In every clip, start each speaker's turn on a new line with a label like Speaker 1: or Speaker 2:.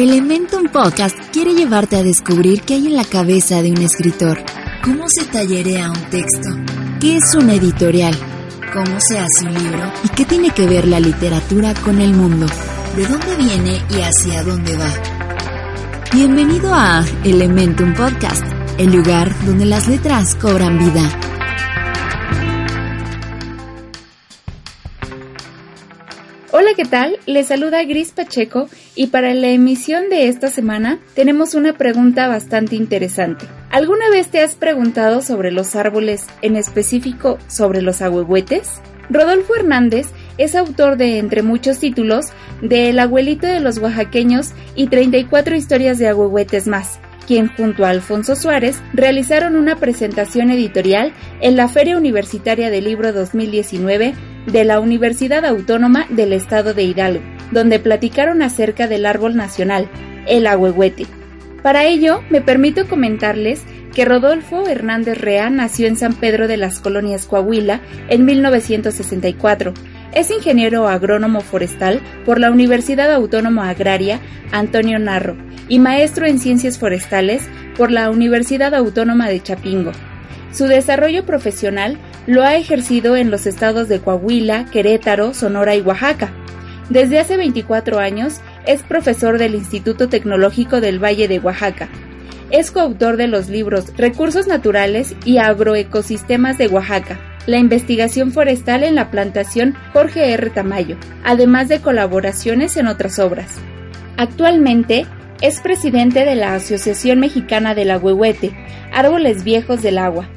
Speaker 1: Elementum Podcast quiere llevarte a descubrir qué hay en la cabeza de un escritor. ¿Cómo se tallerea un texto? ¿Qué es una editorial? ¿Cómo se hace un libro? ¿Y qué tiene que ver la literatura con el mundo? ¿De dónde viene y hacia dónde va? Bienvenido a Elementum Podcast, el lugar donde las letras cobran vida.
Speaker 2: Hola, ¿qué tal? Les saluda Gris Pacheco y para la emisión de esta semana tenemos una pregunta bastante interesante. ¿Alguna vez te has preguntado sobre los árboles, en específico sobre los ahuehuetes? Rodolfo Hernández es autor de, entre muchos títulos, de El abuelito de los oaxaqueños y 34 historias de ahuehuetes más, quien junto a Alfonso Suárez realizaron una presentación editorial en la Feria Universitaria del Libro 2019 de la Universidad Autónoma del Estado de Hidalgo, donde platicaron acerca del árbol nacional, el ahuehuete. Para ello, me permito comentarles que Rodolfo Hernández Rea nació en San Pedro de las Colonias Coahuila en 1964. Es ingeniero agrónomo forestal por la Universidad Autónoma Agraria Antonio Narro y maestro en ciencias forestales por la Universidad Autónoma de Chapingo. Su desarrollo profesional lo ha ejercido en los estados de Coahuila, Querétaro, Sonora y Oaxaca. Desde hace 24 años es profesor del Instituto Tecnológico del Valle de Oaxaca. Es coautor de los libros Recursos Naturales y Agroecosistemas de Oaxaca, la investigación forestal en la plantación Jorge R. Tamayo, además de colaboraciones en otras obras. Actualmente es presidente de la Asociación Mexicana del Agüehuete, Árboles Viejos del Agua.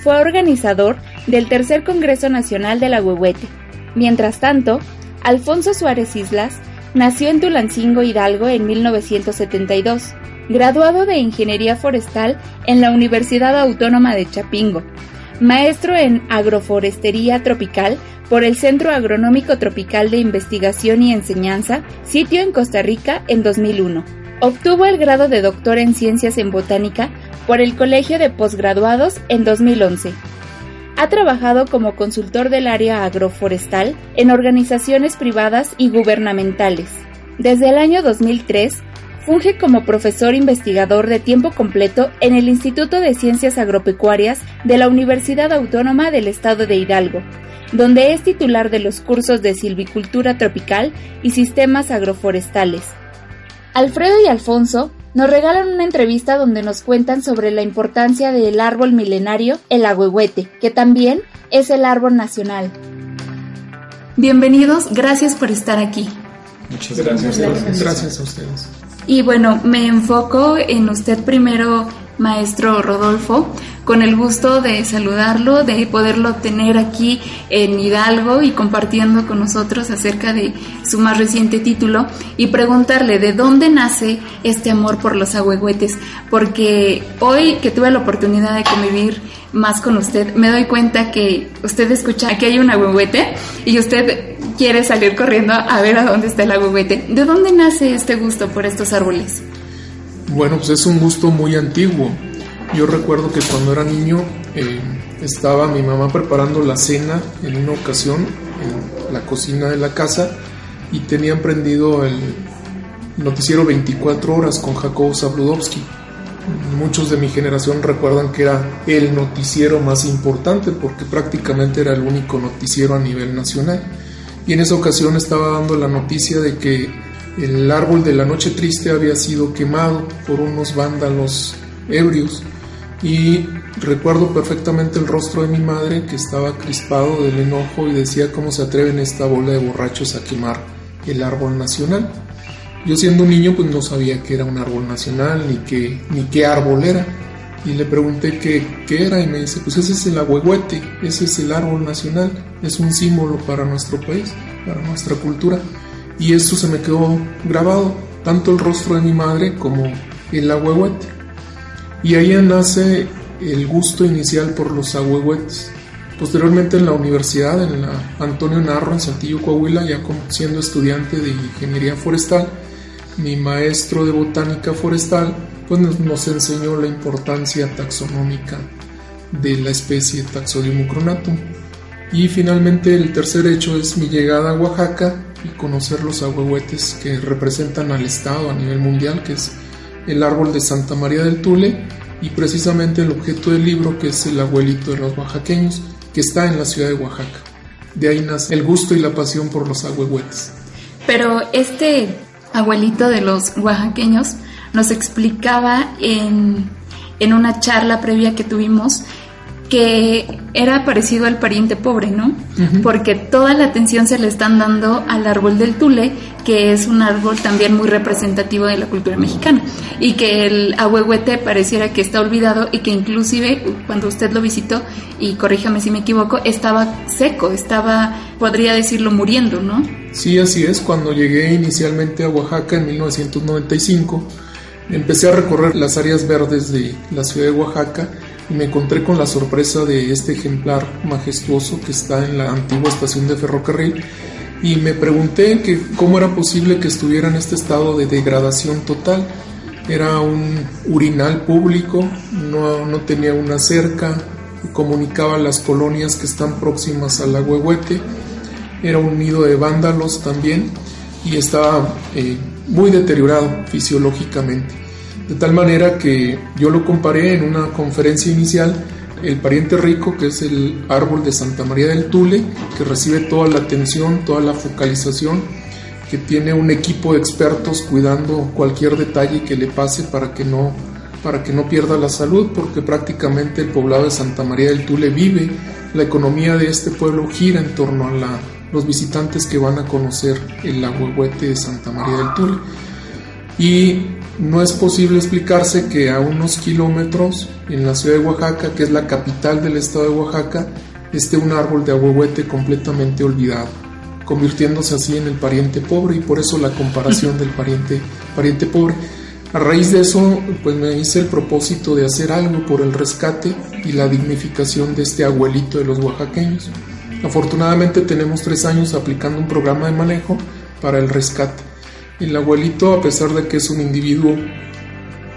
Speaker 2: Fue organizador del Tercer Congreso Nacional del Agüehuete. Mientras tanto, Alfonso Suárez Islas nació en Tulancingo, Hidalgo, en 1972, graduado de Ingeniería Forestal en la Universidad Autónoma de Chapingo, maestro en Agroforestería Tropical por el Centro Agronómico Tropical de Investigación y Enseñanza, sitio en Costa Rica en 2001. Obtuvo el grado de doctor en Ciencias en Botánica por el Colegio de Postgraduados en 2011. Ha trabajado como consultor del área agroforestal en organizaciones privadas y gubernamentales. Desde el año 2003, funge como profesor investigador de tiempo completo en el Instituto de Ciencias Agropecuarias de la Universidad Autónoma del Estado de Hidalgo, donde es titular de los cursos de silvicultura tropical y sistemas agroforestales. Alfredo y Alfonso nos regalan una entrevista donde nos cuentan sobre la importancia del árbol milenario, el agüehuete, que también es el árbol nacional. Bienvenidos, gracias por estar aquí.
Speaker 3: Muchas gracias. Gracias, gracias a ustedes.
Speaker 2: Y bueno, me enfoco en usted primero, maestro Rodolfo, con el gusto de saludarlo, de poderlo tener aquí en Hidalgo y compartiendo con nosotros acerca de su más reciente título y preguntarle de dónde nace este amor por los agüehuetes, porque hoy que tuve la oportunidad de convivir más con usted, me doy cuenta que usted escucha que hay un agüehuete y usted quiere salir corriendo a ver a dónde está el agüehuete. ¿De dónde nace este gusto por estos árboles?
Speaker 3: Bueno, pues es un gusto muy antiguo. Yo recuerdo que cuando era niño eh, estaba mi mamá preparando la cena en una ocasión en la cocina de la casa y tenían prendido el noticiero 24 horas con Jacobo Zabludowski. Muchos de mi generación recuerdan que era el noticiero más importante porque prácticamente era el único noticiero a nivel nacional. Y en esa ocasión estaba dando la noticia de que el árbol de la noche triste había sido quemado por unos vándalos ebrios y recuerdo perfectamente el rostro de mi madre que estaba crispado del enojo y decía cómo se atreven esta bola de borrachos a quemar el árbol nacional. Yo siendo un niño pues no sabía que era un árbol nacional ni qué, ni qué árbol era. Y le pregunté qué, qué era y me dice, pues ese es el agüehuete, ese es el árbol nacional, es un símbolo para nuestro país, para nuestra cultura. Y esto se me quedó grabado, tanto el rostro de mi madre como el ahuehuete. Y ahí nace el gusto inicial por los ahuehuetes. Posteriormente en la universidad, en la Antonio Narro, en Santillo, Coahuila, ya siendo estudiante de ingeniería forestal, mi maestro de botánica forestal pues nos enseñó la importancia taxonómica de la especie Taxodium cronatum. Y finalmente el tercer hecho es mi llegada a Oaxaca y conocer los ahuehuetes que representan al estado a nivel mundial, que es el árbol de Santa María del Tule y precisamente el objeto del libro que es el abuelito de los oaxaqueños, que está en la ciudad de Oaxaca. De ahí nace el gusto y la pasión por los ahuehuetes.
Speaker 4: Pero este abuelito de los oaxaqueños nos explicaba en, en una charla previa que tuvimos que era parecido al pariente pobre, ¿no? Porque toda la atención se le están dando al árbol del tule, que es un árbol también muy representativo de la cultura mexicana, y que el ahuehuete pareciera que está olvidado y que inclusive cuando usted lo visitó, y corríjame si me equivoco, estaba seco, estaba, podría decirlo, muriendo, ¿no?
Speaker 3: Sí, así es. Cuando llegué inicialmente a Oaxaca en 1995, empecé a recorrer las áreas verdes de la ciudad de Oaxaca me encontré con la sorpresa de este ejemplar majestuoso que está en la antigua estación de ferrocarril y me pregunté que cómo era posible que estuviera en este estado de degradación total. Era un urinal público, no, no tenía una cerca, comunicaba las colonias que están próximas al Agüehuete, era un nido de vándalos también y estaba eh, muy deteriorado fisiológicamente. De tal manera que yo lo comparé en una conferencia inicial, el pariente rico, que es el árbol de Santa María del Tule, que recibe toda la atención, toda la focalización, que tiene un equipo de expertos cuidando cualquier detalle que le pase para que no para que no pierda la salud, porque prácticamente el poblado de Santa María del Tule vive, la economía de este pueblo gira en torno a los visitantes que van a conocer el ahuehuete de Santa María del Tule. Y no es posible explicarse que a unos kilómetros en la ciudad de Oaxaca, que es la capital del estado de Oaxaca, esté un árbol de ahuehuete completamente olvidado, convirtiéndose así en el pariente pobre y por eso la comparación del pariente, pariente pobre. A raíz de eso, pues me hice el propósito de hacer algo por el rescate y la dignificación de este abuelito de los oaxaqueños. Afortunadamente tenemos tres años aplicando un programa de manejo para el rescate el abuelito, a pesar de que es un individuo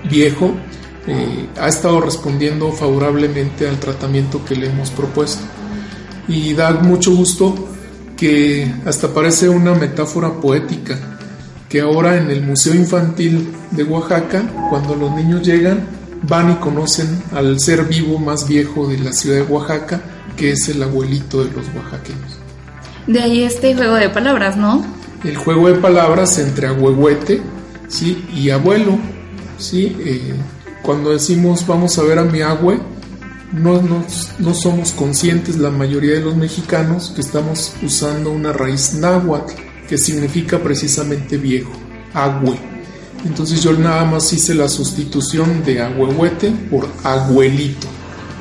Speaker 3: viejo, eh, ha estado respondiendo favorablemente al tratamiento que le hemos propuesto. Y da mucho gusto que hasta parece una metáfora poética, que ahora en el Museo Infantil de Oaxaca, cuando los niños llegan, van y conocen al ser vivo más viejo de la ciudad de Oaxaca, que es el abuelito de los oaxaqueños.
Speaker 4: De ahí este juego de palabras, ¿no?
Speaker 3: El juego de palabras entre ahuehuete y abuelo. ¿sí? Eh, cuando decimos vamos a ver a mi abue, no, no, somos conscientes la mayoría de los mexicanos que estamos usando una raíz náhuatl que significa precisamente viejo, agüe. Entonces yo nada más hice la sustitución de ahuehuete por abuelito.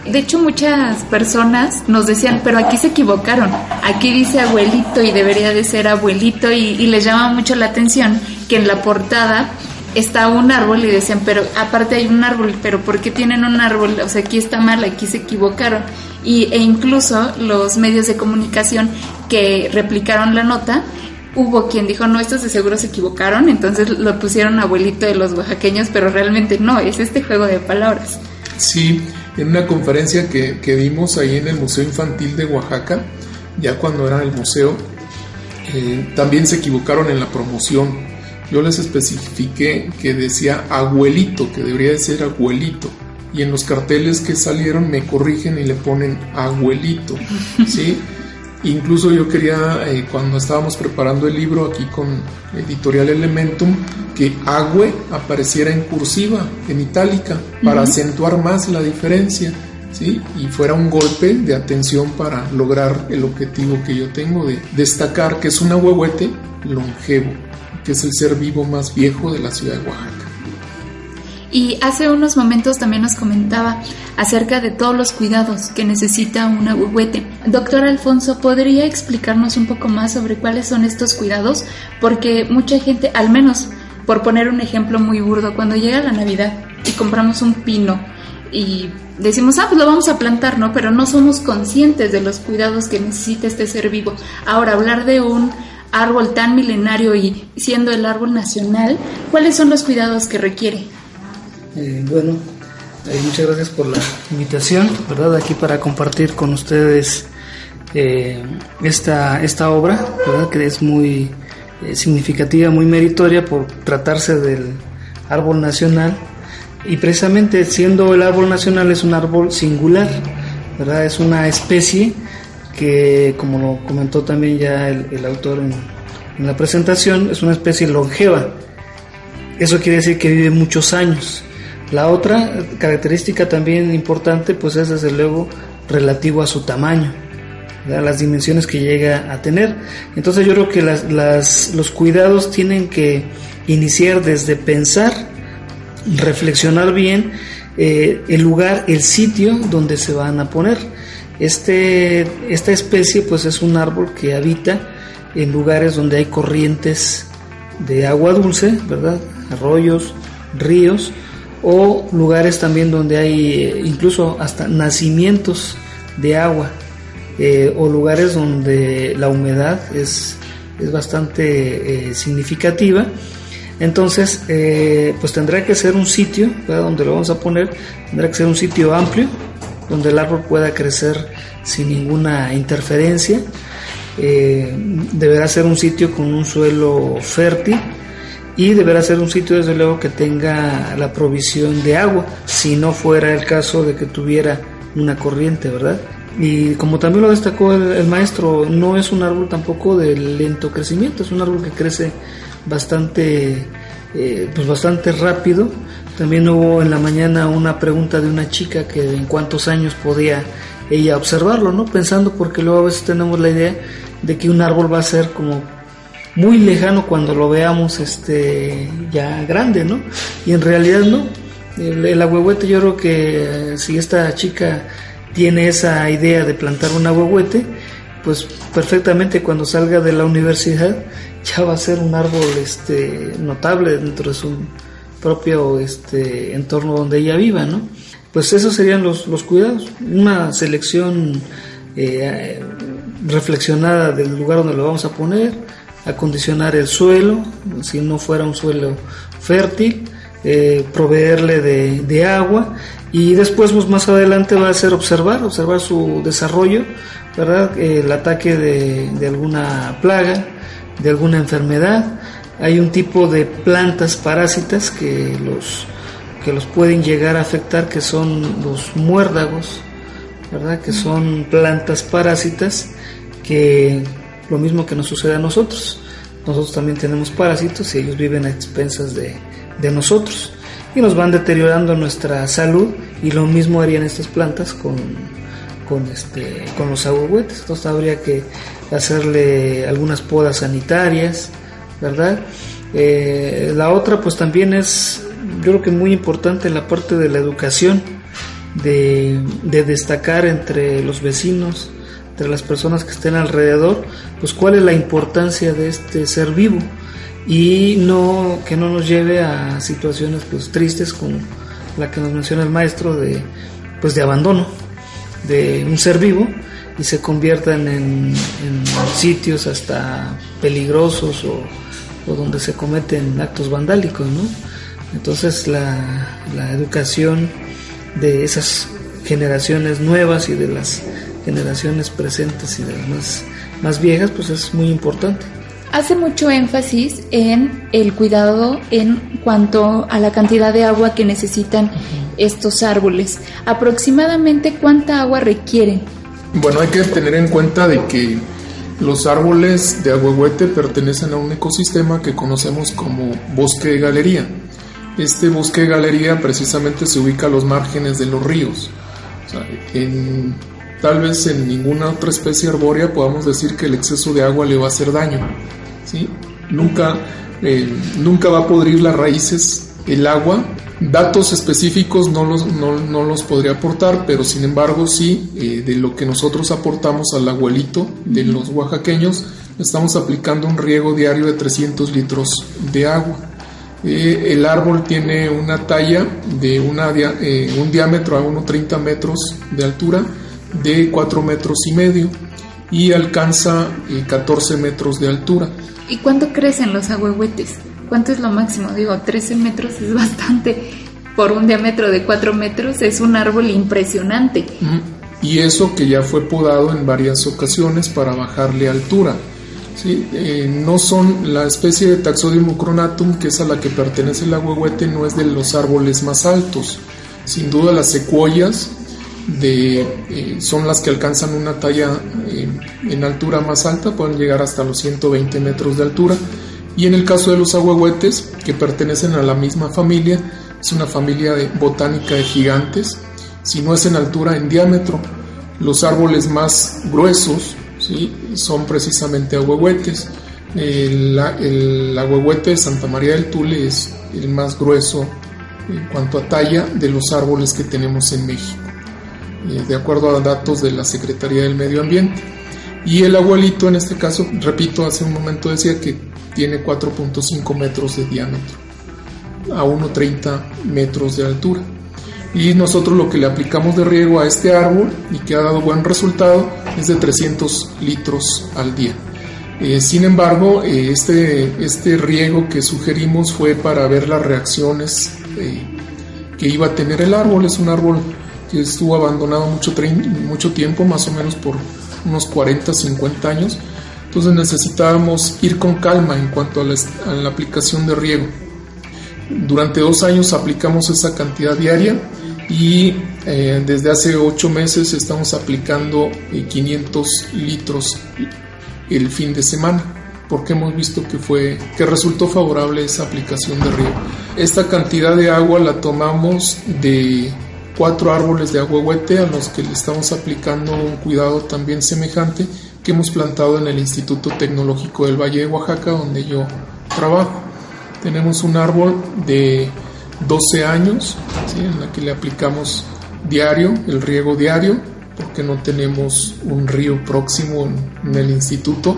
Speaker 4: De hecho, muchas personas nos decían, pero aquí se equivocaron. Aquí dice abuelito y debería de ser abuelito y, les llama mucho la atención que en la portada está un árbol y decían, pero aparte hay un árbol, pero ¿por qué tienen un árbol? O sea, aquí está mal, aquí se equivocaron. Y, e incluso los medios de comunicación que replicaron la nota, hubo quien dijo, no, estos de seguro se equivocaron, entonces lo pusieron abuelito de los oaxaqueños, pero realmente no, es este juego de palabras.
Speaker 3: Sí, en una conferencia que, que dimos ahí en el Museo Infantil de Oaxaca, ya cuando era el museo, eh, también se equivocaron en la promoción. Yo les especifiqué que decía abuelito, que debería de ser abuelito. Y en los carteles que salieron me corrigen y le ponen abuelito, ¿sí? Incluso yo quería, eh, cuando estábamos preparando el libro aquí con Editorial Elementum, que Agüe apareciera en cursiva, en itálica, para acentuar más la diferencia, ¿sí? Y fuera un golpe de atención para lograr el objetivo que yo tengo de destacar que es un ahuehuete longevo, que es el ser vivo más viejo de la ciudad de Oaxaca.
Speaker 4: Y hace unos momentos también nos comentaba acerca de todos los cuidados que necesita un ahuehuete. Doctor Alfonso, ¿podría explicarnos un poco más sobre cuáles son estos cuidados? Porque mucha gente, al menos por poner un ejemplo muy burdo, cuando llega la Navidad y compramos un pino y decimos, ah, pues lo vamos a plantar, ¿no? Pero no somos conscientes de los cuidados que necesita este ser vivo. Ahora, hablar de un árbol tan milenario y siendo el árbol nacional, ¿cuáles son los cuidados que requiere?
Speaker 5: Eh, bueno, eh, muchas gracias por la invitación, ¿verdad? Aquí para compartir con ustedes eh, esta, esta obra, ¿verdad? Que es muy significativa, muy meritoria por tratarse del árbol nacional y precisamente siendo el árbol nacional es un árbol singular, ¿verdad? Es una especie que, como lo comentó también ya el, autor en, la presentación, es una especie longeva. Eso quiere decir que vive muchos años. La otra característica también importante, pues es desde luego relativo a su tamaño, las dimensiones que llega a tener. Entonces yo creo que los cuidados tienen que iniciar desde pensar, reflexionar bien eh, el lugar, el sitio donde se van a poner. Este, esta especie pues es un árbol que habita en lugares donde hay corrientes de agua dulce, ¿verdad? Arroyos, ríos o lugares también donde hay eh, incluso hasta nacimientos de agua eh, o lugares donde la humedad es, es bastante significativa. Entonces, pues tendrá que ser un sitio donde lo vamos a poner, tendrá que ser un sitio amplio, donde el árbol pueda crecer sin ninguna interferencia. Eh, deberá ser un sitio con un suelo fértil y deberá ser un sitio desde luego que tenga la provisión de agua, si no fuera el caso de que tuviera una corriente, ¿verdad? Y como también lo destacó el, maestro, no es un árbol tampoco de lento crecimiento, es un árbol que crece bastante, eh, pues bastante rápido también hubo en la mañana una pregunta de una chica que en cuántos años podía ella observarlo, ¿no? Pensando porque luego a veces tenemos la idea de que un árbol va a ser como muy lejano cuando lo veamos este ya grande, ¿no? Y en realidad no. El, el yo creo que si esta chica tiene esa idea de plantar un ahuehuete, pues perfectamente cuando salga de la universidad ya va a ser un árbol este notable dentro de su propio este, entorno donde ella viva, ¿no? Pues esos serían los, los cuidados, una selección eh, reflexionada del lugar donde lo vamos a poner, acondicionar el suelo, si no fuera un suelo fértil, eh, proveerle de, de, agua y después pues, más adelante va a ser observar, observar su desarrollo, ¿verdad? El ataque de, de alguna plaga, de alguna enfermedad, hay un tipo de plantas parásitas que los, que los pueden llegar a afectar, que son los muérdagos, ¿verdad? Que son plantas parásitas que lo mismo que nos sucede a nosotros. Nosotros también tenemos parásitos y ellos viven a expensas de, de nosotros y nos van deteriorando nuestra salud y lo mismo harían estas plantas con, con, este, con los ahuehuetes. Entonces habría que hacerle algunas podas sanitarias, ¿verdad? Eh, la otra pues también es, yo creo que muy importante en la parte de la educación, de, destacar entre los vecinos, entre las personas que estén alrededor, pues cuál es la importancia de este ser vivo y no que no nos lleve a situaciones pues tristes como la que nos menciona el maestro de pues de abandono de un ser vivo y se conviertan en, en sitios hasta peligrosos o o donde se cometen actos vandálicos, ¿no? Entonces la, educación de esas generaciones nuevas y de las generaciones presentes y de las más, más viejas, pues es muy importante.
Speaker 4: Hace mucho énfasis en el cuidado en cuanto a la cantidad de agua que necesitan estos árboles. ¿Aproximadamente cuánta agua requieren?
Speaker 3: Bueno, hay que tener en cuenta de que los árboles de ahuehuete pertenecen a un ecosistema que conocemos como bosque de galería. Este bosque de galería precisamente se ubica a los márgenes de los ríos. Tal vez en ninguna otra especie arbórea podamos decir que el exceso de agua le va a hacer daño. ¿sí? Nunca, eh, nunca va a podrir las raíces el agua Datos específicos no los, no, los podría aportar, pero sin embargo sí, eh, de lo que nosotros aportamos al abuelito de los oaxaqueños, estamos aplicando un riego diario de 300 litros de agua. Eh, el árbol tiene una talla de una, eh, un diámetro a 1,30 metros de altura de 4 metros y medio y alcanza 14 metros de altura.
Speaker 4: ¿Y cuánto crecen los ahuehuetes? ¿Cuánto es lo máximo? Digo, 13 metros es bastante. Por un diámetro de 4 metros es un árbol impresionante.
Speaker 3: Y eso que ya fue podado en varias ocasiones para bajarle altura. ¿sí? Eh, no son la especie de Taxodium cronatum, que es a la que pertenece el ahuehuete, no es de los árboles más altos. Sin duda las secuoyas eh, son las que alcanzan una talla eh, en altura más alta, pueden llegar hasta los 120 metros de altura y en el caso de los ahuehuetes, que pertenecen a la misma familia, es una familia de, botánica de gigantes, si no es en altura, en diámetro. Los árboles más gruesos ¿sí? son precisamente ahuehuetes. El, el de Santa María del Tule es el más grueso en cuanto a talla de los árboles que tenemos en México, eh, de acuerdo a datos de la Secretaría del Medio Ambiente. Y el abuelito, en este caso, repito, hace un momento decía que tiene 4.5 metros de diámetro a 1.30 metros de altura. Y nosotros lo que le aplicamos de riego a este árbol y que ha dado buen resultado es de 300 litros al día. Eh, sin embargo, eh, este, este riego que sugerimos fue para ver las reacciones que iba a tener el árbol. Es un árbol que estuvo abandonado mucho, mucho tiempo, más o menos por unos 40, 50 años entonces necesitábamos ir con calma en cuanto a la, aplicación de riego. Durante dos años aplicamos esa cantidad diaria y eh, desde hace ocho meses estamos aplicando 500 eh, litros el fin de semana porque hemos visto que fue que resultó favorable esa aplicación de riego. Esta cantidad de agua la tomamos de cuatro árboles de aguahuete a los que le estamos aplicando un cuidado también semejante que hemos plantado en el Instituto Tecnológico del Valle de Oaxaca, donde yo trabajo. Tenemos un árbol de 12 años, en la que le aplicamos diario, el riego diario, porque no tenemos un río próximo en, el instituto,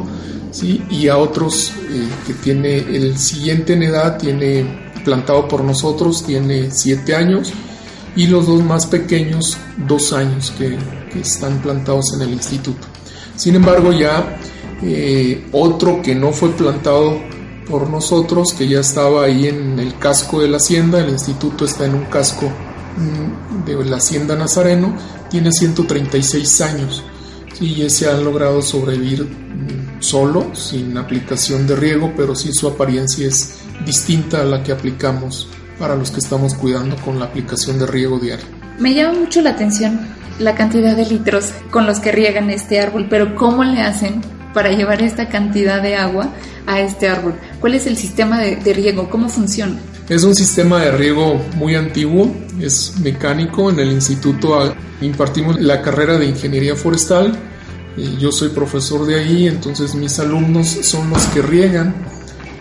Speaker 3: ¿sí? y a otros eh, que tiene el siguiente en edad, tiene plantado por nosotros, tiene 7 años, y los dos más pequeños, 2 años que están plantados en el instituto. Sin embargo, ya eh, otro que no fue plantado por nosotros, que ya estaba ahí en el casco de la hacienda, el instituto está en un casco mm, de la hacienda Nazareno, tiene 136 años y se han logrado sobrevivir mm, solo, sin aplicación de riego, pero sí su apariencia es distinta a la que aplicamos para los que estamos cuidando con la aplicación de riego diario.
Speaker 4: Me llama mucho la atención la cantidad de litros con los que riegan este árbol, pero ¿cómo le hacen para llevar esta cantidad de agua a este árbol? ¿Cuál es el sistema de, riego? ¿Cómo funciona?
Speaker 3: Es un sistema de riego muy antiguo, es mecánico. En el instituto impartimos la carrera de ingeniería forestal. Yo soy profesor de ahí, entonces mis alumnos son los que riegan.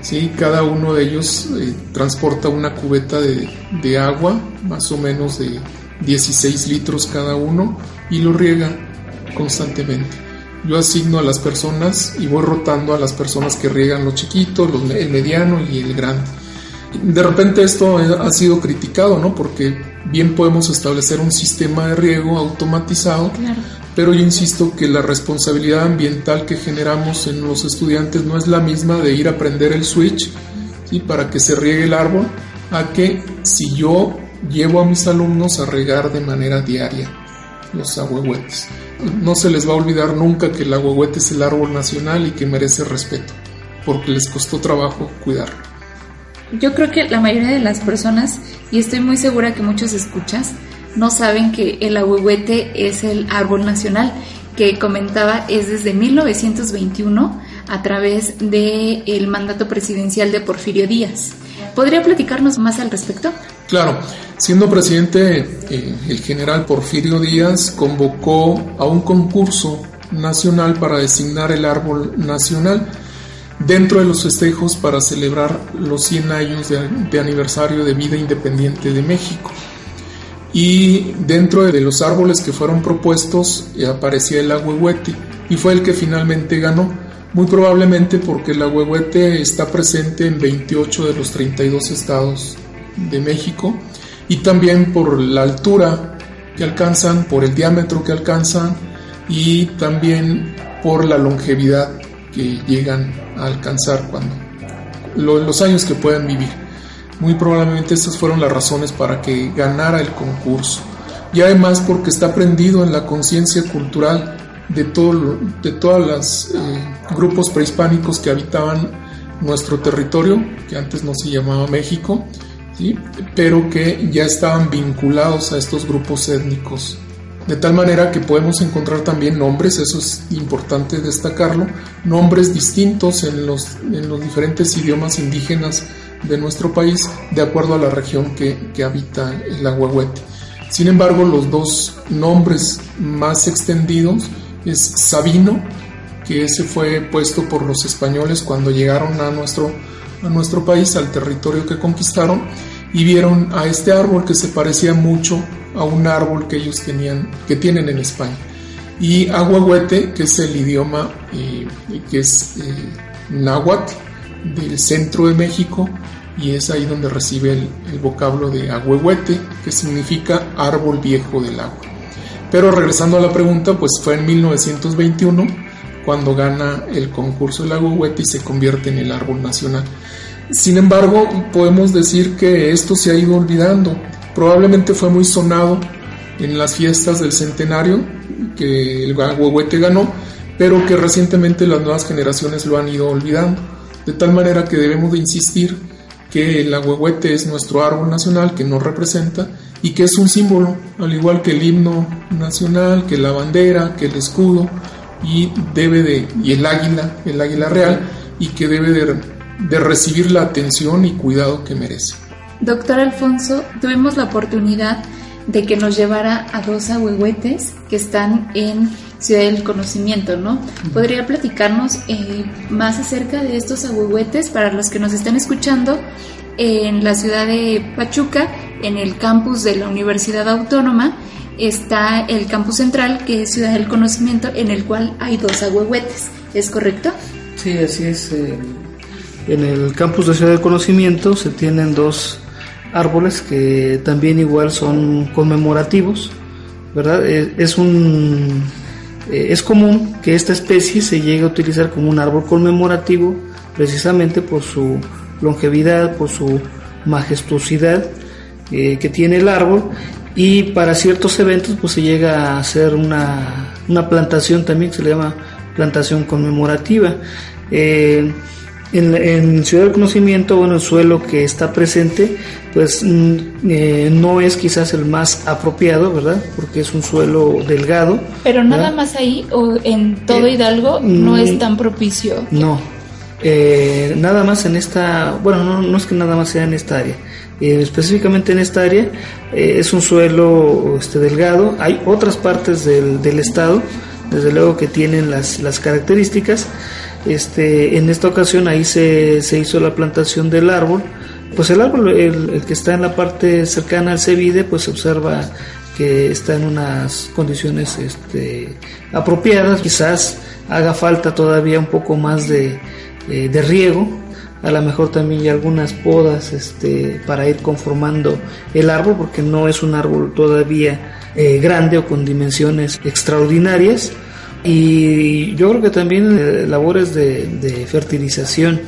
Speaker 3: ¿Sí? Cada uno de ellos eh, transporta una cubeta de, de agua, más o menos de 16 litros cada uno y lo riega constantemente. Yo asigno a las personas y voy rotando a las personas que riegan los chiquitos, el mediano y el grande. De repente esto ha sido criticado, ¿no? Porque bien podemos establecer un sistema de riego automatizado, pero yo insisto que la responsabilidad ambiental que generamos en los estudiantes no es la misma de ir a prender el switch ¿sí? para que se riegue el árbol, a que si yo llevo a mis alumnos a regar de manera diaria los ahuehuetes. No se les va a olvidar nunca que el ahuehuete es el árbol nacional y que merece respeto, porque les costó trabajo cuidarlo.
Speaker 4: Yo creo que la mayoría de las personas, y estoy muy segura que muchos escuchas, no saben que el ahuehuete es el árbol nacional que comentaba es desde 1921 a través del el mandato presidencial de Porfirio Díaz. ¿Podría platicarnos más al respecto?
Speaker 3: Claro, siendo presidente, eh, el general Porfirio Díaz convocó a un concurso nacional para designar el árbol nacional. dentro de los festejos para celebrar los 100 años de, aniversario de vida independiente de México. Y dentro de los árboles que fueron propuestos eh, aparecía el agüehuete y fue el que finalmente ganó, muy probablemente porque el agüehuete está presente en 28 de los 32 estados de México y también por la altura que alcanzan, por el diámetro que alcanzan y también por la longevidad que llegan a alcanzar cuando los años que pueden vivir. Muy probablemente estas fueron las razones para que ganara el concurso. Y además porque está prendido en la conciencia cultural de, todo, de todos los eh, grupos prehispánicos que habitaban nuestro territorio, que antes no se llamaba México, pero que ya estaban vinculados a estos grupos étnicos de tal manera que podemos encontrar también nombres, eso es importante destacarlo, nombres distintos en los, en los diferentes idiomas indígenas de nuestro país de acuerdo a la región que, que habita el aguahuete. Sin embargo, los dos nombres más extendidos es Sabino, que ese fue puesto por los españoles cuando llegaron a nuestro, a nuestro país, al territorio que conquistaron, y vieron a este árbol que se parecía mucho a un árbol que ellos tenían, que tienen en España. Y aguahuete, que es el idioma eh, que es eh, náhuatl del centro de México, y es ahí donde recibe el, vocablo de aguahuete, que significa árbol viejo del agua. Pero regresando a la pregunta, pues fue en 1921 cuando gana el concurso del aguahuete y se convierte en el árbol nacional. Sin embargo, podemos decir que esto se ha ido olvidando. Probablemente fue muy sonado en las fiestas del centenario que el huehuete ganó, pero que recientemente las nuevas generaciones lo han ido olvidando. De tal manera que debemos de insistir que el agüehuete es nuestro árbol nacional que nos representa y que es un símbolo, al igual que el himno nacional, que la bandera, que el escudo y debe de y el águila, el águila real y que debe de de recibir la atención y cuidado que merece.
Speaker 4: Doctor Alfonso, tuvimos la oportunidad de que nos llevara a dos ahuehuetes que están en Ciudad del Conocimiento, ¿no? ¿Podría platicarnos eh, más acerca de estos ahuehuetes para los que nos están escuchando en la ciudad de Pachuca, en el campus de la Universidad Autónoma? Está el campus central, que es Ciudad del Conocimiento, en el cual hay dos ahuehuetes, ¿es correcto?
Speaker 5: Sí, así es. Eh, en el campus de Ciudad del Conocimiento se tienen dos árboles que también igual son conmemorativos, ¿verdad? Eh, es un eh, es común que esta especie se llegue a utilizar como un árbol conmemorativo precisamente por su longevidad, por su majestuosidad eh, que tiene el árbol y para ciertos eventos pues se llega a hacer una, una plantación también que se le llama plantación conmemorativa. En, Ciudad del Conocimiento, bueno, el suelo que está presente, pues mm, eh, no es quizás el más apropiado, ¿verdad? Porque es un suelo delgado.
Speaker 4: Pero nada más ahí, o en todo eh, Hidalgo, no es mm, tan propicio.
Speaker 5: No, eh, nada más en esta, bueno, no, no, es que nada más sea en esta área. específicamente en esta área es un suelo este, delgado. Hay otras partes del, del estado, desde luego que tienen las, las características este, en esta ocasión ahí se, se hizo la plantación del árbol. Pues el árbol, el, que está en la parte cercana al Cevide, pues se observa que está en unas condiciones este, apropiadas. Quizás haga falta todavía un poco más de, eh, de riego, a lo mejor también hay algunas podas este, para ir conformando el árbol, porque no es un árbol todavía eh, grande o con dimensiones extraordinarias. Y yo creo que también eh, labores de, fertilización.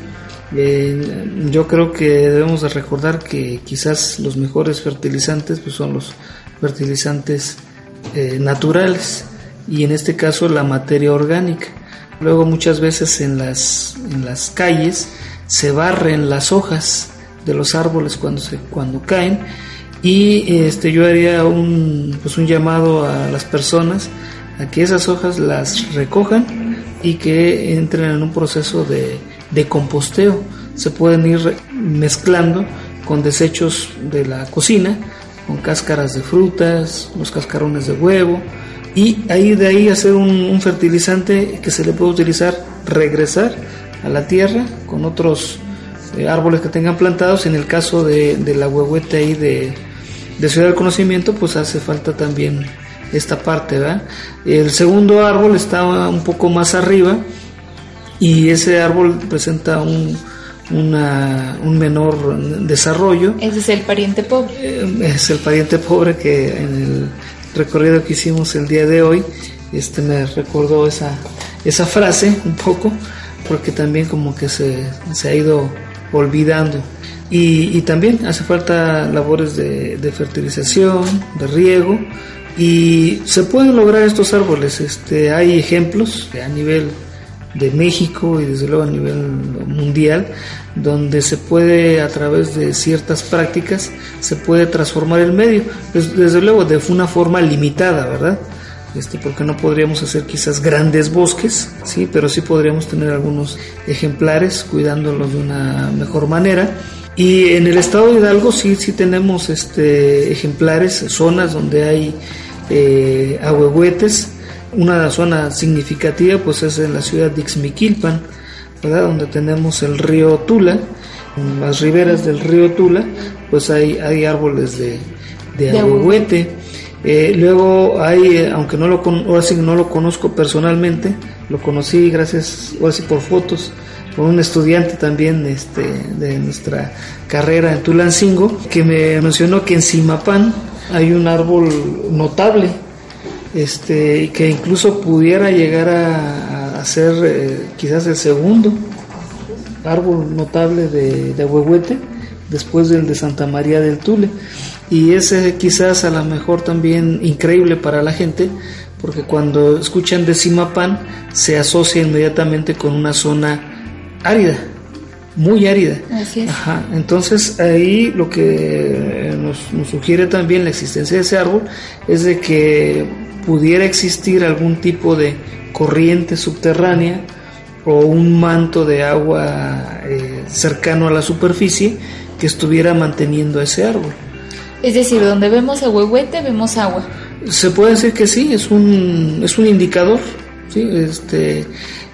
Speaker 5: Eh, yo creo que debemos de recordar que quizás los mejores fertilizantes pues son los fertilizantes eh, naturales y en este caso la materia orgánica. Luego muchas veces en las, en las calles se barren las hojas de los árboles cuando, se, cuando caen y este, yo haría un, pues un llamado a las personas que esas hojas las recojan y que entren en un proceso de, de composteo. Se pueden ir mezclando con desechos de la cocina, con cáscaras de frutas, los cascarones de huevo, y ahí de ahí hacer un, fertilizante que se le puede utilizar, regresar a la tierra con otros eh, árboles que tengan plantados. En el caso de, de la huehuete ahí de, de Ciudad del Conocimiento, pues hace falta también esta parte, ¿verdad? El segundo árbol está un poco más arriba y ese árbol presenta un, un menor desarrollo.
Speaker 4: Ese es el pariente pobre.
Speaker 5: Eh, es el pariente pobre que en el recorrido que hicimos el día de hoy, este me recordó esa, esa frase un poco, porque también como que se, se ha ido olvidando. Y, y, también hace falta labores de, de, fertilización, de riego, y se pueden lograr estos árboles. Este, hay ejemplos a nivel de México y desde luego a nivel mundial, donde se puede a través de ciertas prácticas, se puede transformar el medio, desde luego de una forma limitada, ¿verdad? Este, porque no podríamos hacer quizás grandes bosques, sí, pero sí podríamos tener algunos ejemplares cuidándolos de una mejor manera. Y en el estado de Hidalgo sí, sí tenemos este, ejemplares, zonas donde hay eh, ahuehuetes, una zona significativa pues es en la ciudad de Ixmiquilpan, ¿verdad? donde tenemos el río Tula, en las riberas del río Tula pues hay, hay árboles de, de ahuehuete. Eh, luego hay, eh, aunque no lo, ahora sí no lo conozco personalmente, lo conocí gracias, ahora sí por fotos, un estudiante también este, de nuestra carrera en Tulancingo, que me mencionó que en Simapán hay un árbol notable, este, que incluso pudiera llegar a, ser eh, quizás el segundo árbol notable de, de Huehuete, después del de Santa María del Tule. Y ese quizás a lo mejor también increíble para la gente, porque cuando escuchan de Simapán se asocia inmediatamente con una zona árida, muy árida.
Speaker 4: Así es.
Speaker 5: Ajá. Entonces ahí lo que nos, nos, sugiere también la existencia de ese árbol es de que pudiera existir algún tipo de corriente subterránea o un manto de agua eh, cercano a la superficie que estuviera manteniendo ese árbol.
Speaker 4: Es decir, donde vemos a huehuete vemos agua.
Speaker 5: Se puede decir que sí, es un, es un indicador. ¿Sí? Este,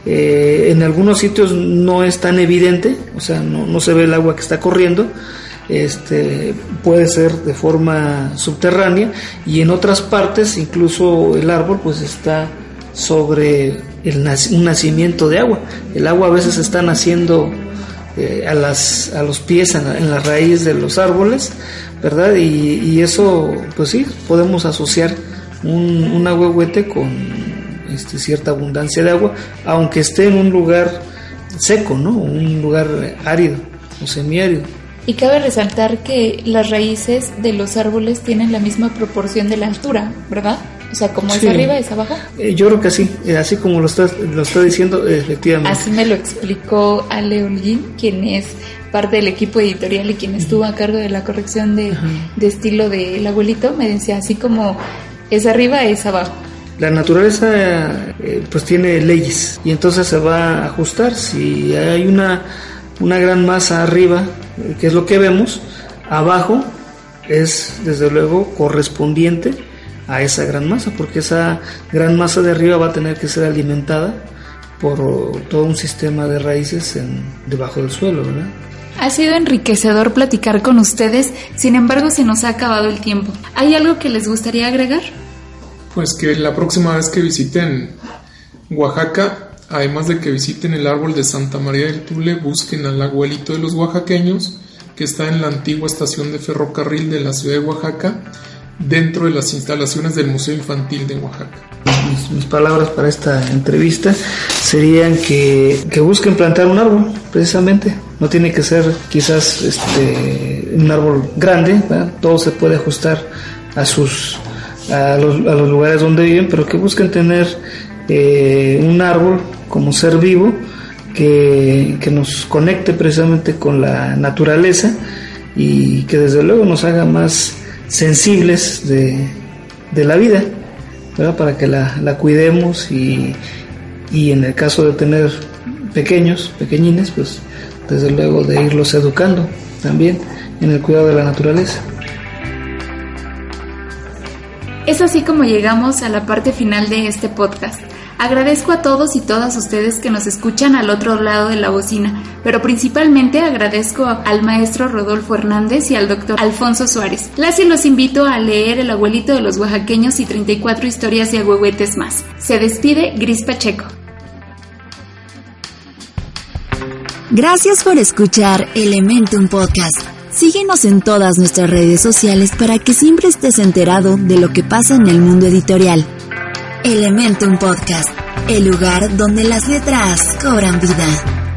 Speaker 5: eh, en algunos sitios no es tan evidente, o sea, no, se ve el agua que está corriendo, este, puede ser de forma subterránea y en otras partes incluso el árbol pues está sobre el, un nacimiento de agua. El agua a veces está naciendo eh, a, las, a los pies, en la, en la, raíz de los árboles, ¿verdad? Y, y eso, pues sí, podemos asociar un, un ahuehuete con este, cierta abundancia de agua, aunque esté en un lugar seco, ¿no? Un lugar árido o semiárido.
Speaker 4: Y cabe resaltar que las raíces de los árboles tienen la misma proporción de la altura, ¿verdad? O sea, como
Speaker 5: Sí.
Speaker 4: es arriba, es abajo.
Speaker 5: Eh, yo creo que sí, eh, así como lo está, lo está diciendo, eh, efectivamente.
Speaker 4: Así me lo explicó Ale Holguín, quien es parte del equipo editorial y quien estuvo a cargo de la corrección de, de estilo del abuelito. Me decía, así como es arriba, es abajo.
Speaker 5: La naturaleza eh, pues tiene leyes y entonces se va a ajustar. Si hay una, una gran masa arriba, eh, que es lo que vemos, abajo es desde luego correspondiente a esa gran masa, porque esa gran masa de arriba va a tener que ser alimentada por todo un sistema de raíces en, debajo del suelo, ¿verdad?
Speaker 4: Ha sido enriquecedor platicar con ustedes, sin embargo se nos ha acabado el tiempo. ¿Hay algo que les gustaría agregar?
Speaker 3: Pues que la próxima vez que visiten Oaxaca, además de que visiten el árbol de Santa María del Tule, busquen al abuelito de los oaxaqueños, que está en la antigua estación de ferrocarril de la ciudad de Oaxaca, dentro de las instalaciones del Museo Infantil de Oaxaca.
Speaker 5: Mis, palabras para esta entrevista serían que, que busquen plantar un árbol, precisamente. No tiene que ser quizás este, un árbol grande, todo se puede ajustar a sus a los, a los lugares donde viven, pero que busquen tener eh, un árbol como ser vivo que, que nos conecte precisamente con la naturaleza y que desde luego nos haga más sensibles de, de la vida, ¿verdad? para que la, la cuidemos y, y en el caso de tener pequeños, pequeñines, pues desde luego de irlos educando también en el cuidado de la naturaleza.
Speaker 4: Es así como llegamos a la parte final de este podcast. Agradezco a todos y todas ustedes que nos escuchan al otro lado de la bocina, pero principalmente agradezco al maestro Rodolfo Hernández y al doctor Alfonso Suárez. Las los invito a leer El abuelito de los oaxaqueños y 34 historias de agüehuetes más. Se despide Gris Pacheco.
Speaker 1: Gracias por escuchar Elementum Podcast. Síguenos en todas nuestras redes sociales para que siempre estés enterado de lo que pasa en el mundo editorial. Elementum Podcast, el lugar donde las letras cobran vida.